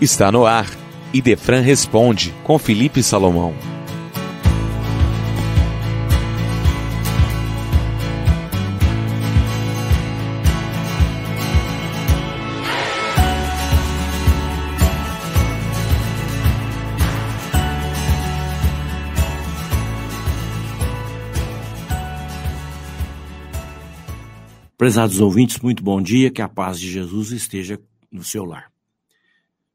Está no ar. Idefran responde com Felipe Salomão. Prezados ouvintes, muito bom dia, que a paz de Jesus esteja no seu lar.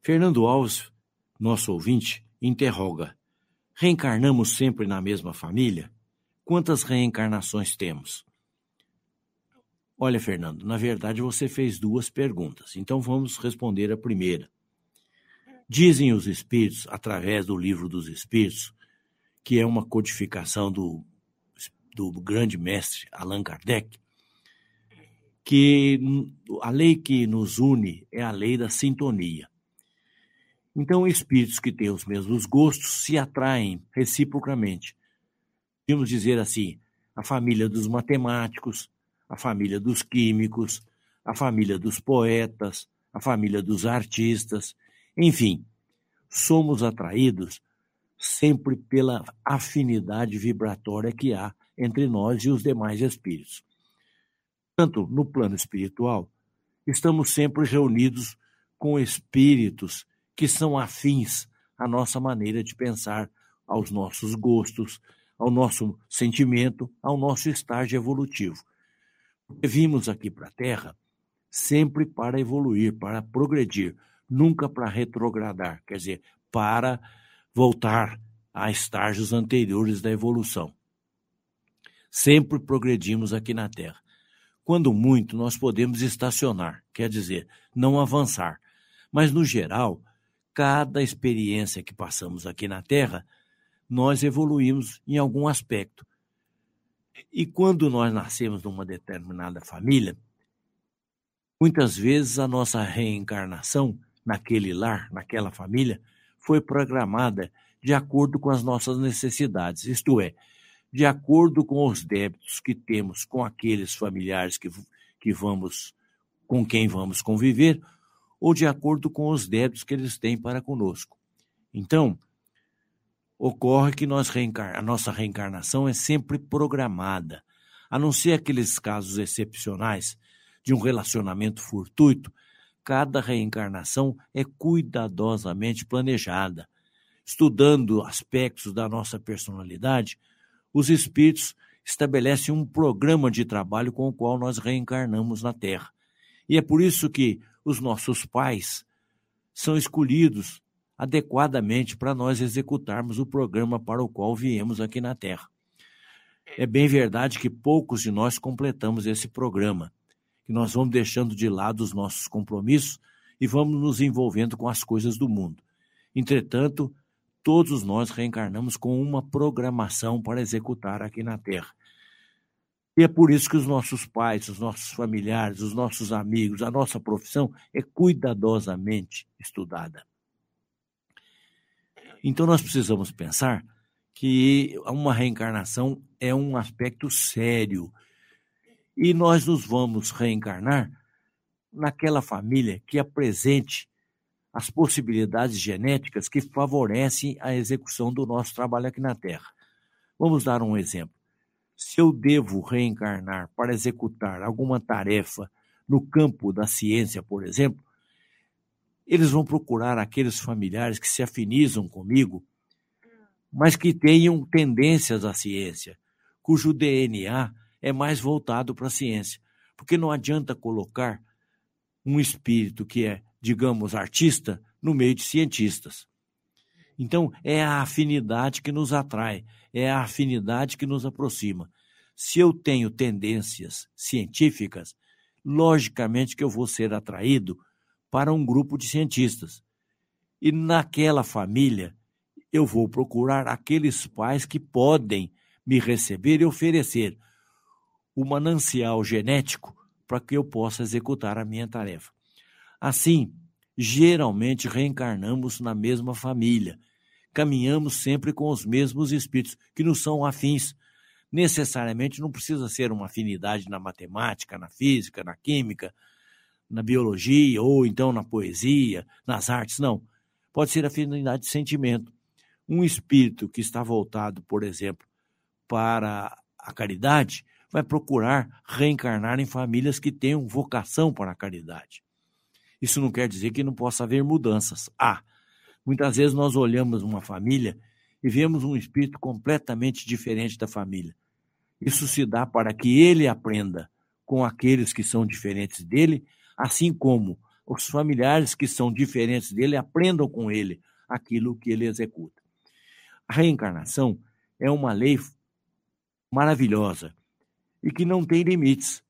Fernando Alves, nosso ouvinte, interroga: Reencarnamos sempre na mesma família? Quantas reencarnações temos? Olha, Fernando, na verdade você fez duas perguntas, então vamos responder a primeira. Dizem os espíritos, através do livro dos espíritos, que é uma codificação do, do grande mestre Allan Kardec, que a lei que nos une é a lei da sintonia. Então, espíritos que têm os mesmos gostos se atraem reciprocamente. Podemos dizer assim: a família dos matemáticos, a família dos químicos, a família dos poetas, a família dos artistas, enfim, somos atraídos sempre pela afinidade vibratória que há entre nós e os demais espíritos. Tanto no plano espiritual, estamos sempre reunidos com espíritos que são afins à nossa maneira de pensar, aos nossos gostos, ao nosso sentimento, ao nosso estágio evolutivo. Porque vimos aqui para a Terra sempre para evoluir, para progredir, nunca para retrogradar, quer dizer, para voltar a estágios anteriores da evolução. Sempre progredimos aqui na Terra. Quando muito, nós podemos estacionar, quer dizer, não avançar. Mas, no geral, cada experiência que passamos aqui na Terra, nós evoluímos em algum aspecto. E quando nós nascemos numa determinada família, muitas vezes a nossa reencarnação naquele lar, naquela família, foi programada de acordo com as nossas necessidades, isto é, de acordo com os débitos que temos com aqueles familiares que, que vamos com quem vamos conviver, ou de acordo com os débitos que eles têm para conosco. Então, ocorre que a nossa reencarnação é sempre programada, a não ser aqueles casos excepcionais de um relacionamento fortuito, cada reencarnação é cuidadosamente planejada, estudando aspectos da nossa personalidade os espíritos estabelecem um programa de trabalho com o qual nós reencarnamos na Terra. E é por isso que os nossos pais são escolhidos adequadamente para nós executarmos o programa para o qual viemos aqui na Terra. É bem verdade que poucos de nós completamos esse programa, que nós vamos deixando de lado os nossos compromissos e vamos nos envolvendo com as coisas do mundo. Entretanto, todos nós reencarnamos com uma programação para executar aqui na Terra. E é por isso que os nossos pais, os nossos familiares, os nossos amigos, a nossa profissão é cuidadosamente estudada. Então nós precisamos pensar que uma reencarnação é um aspecto sério. E nós nos vamos reencarnar naquela família que apresente as possibilidades genéticas que favorecem a execução do nosso trabalho aqui na Terra. Vamos dar um exemplo. Se eu devo reencarnar para executar alguma tarefa no campo da ciência, por exemplo, eles vão procurar aqueles familiares que se afinizam comigo, mas que tenham tendências à ciência, cujo DNA é mais voltado para a ciência. Porque não adianta colocar um espírito que é digamos, artista no meio de cientistas. Então, é a afinidade que nos atrai, é a afinidade que nos aproxima. Se eu tenho tendências científicas, logicamente que eu vou ser atraído para um grupo de cientistas. E naquela família, eu vou procurar aqueles pais que podem me receber e oferecer o manancial genético para que eu possa executar a minha tarefa. Assim, geralmente reencarnamos na mesma família. Caminhamos sempre com os mesmos espíritos, que nos são afins. Necessariamente não precisa ser uma afinidade na matemática, na física, na química, na biologia, ou então na poesia, nas artes, não. pode ser afinidade de sentimento. Um espírito que está voltado, por exemplo, para a caridade, vai procurar reencarnar em famílias que tenham vocação para a caridade. Isso não quer dizer que não possa haver mudanças. Ah, muitas vezes nós olhamos uma família e vemos um espírito completamente diferente da família. Isso se dá para que ele aprenda com aqueles que são diferentes dele, assim como os familiares que são diferentes dele aprendam com ele aquilo que ele executa. A reencarnação é uma lei maravilhosa e que não tem limites.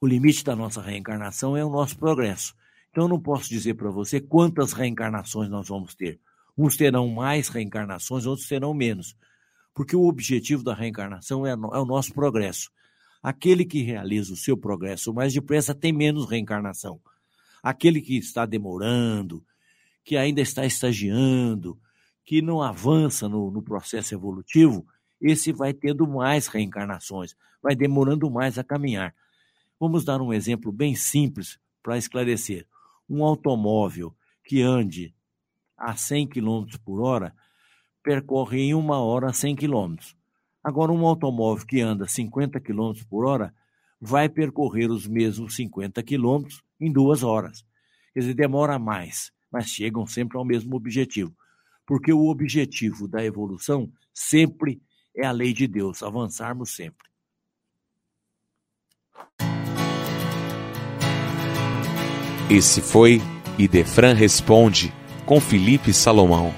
O limite da nossa reencarnação é o nosso progresso. Então, eu não posso dizer para você quantas reencarnações nós vamos ter. Uns terão mais reencarnações, outros terão menos. Porque o objetivo da reencarnação é, é o nosso progresso. Aquele que realiza o seu progresso mais depressa tem menos reencarnação. Aquele que está demorando, que ainda está estagiando, que não avança no, no processo evolutivo, esse vai tendo mais reencarnações, vai demorando mais a caminhar. Vamos dar um exemplo bem simples para esclarecer. Um automóvel que ande a 100 km por hora percorre em uma hora 100 km. Agora, um automóvel que anda 50 km por hora vai percorrer os mesmos 50 km em duas horas. Quer dizer, demora mais, mas chegam sempre ao mesmo objetivo. Porque o objetivo da evolução sempre é a lei de Deus, avançarmos sempre. Esse foi Idefran Responde com Felipe Salomão.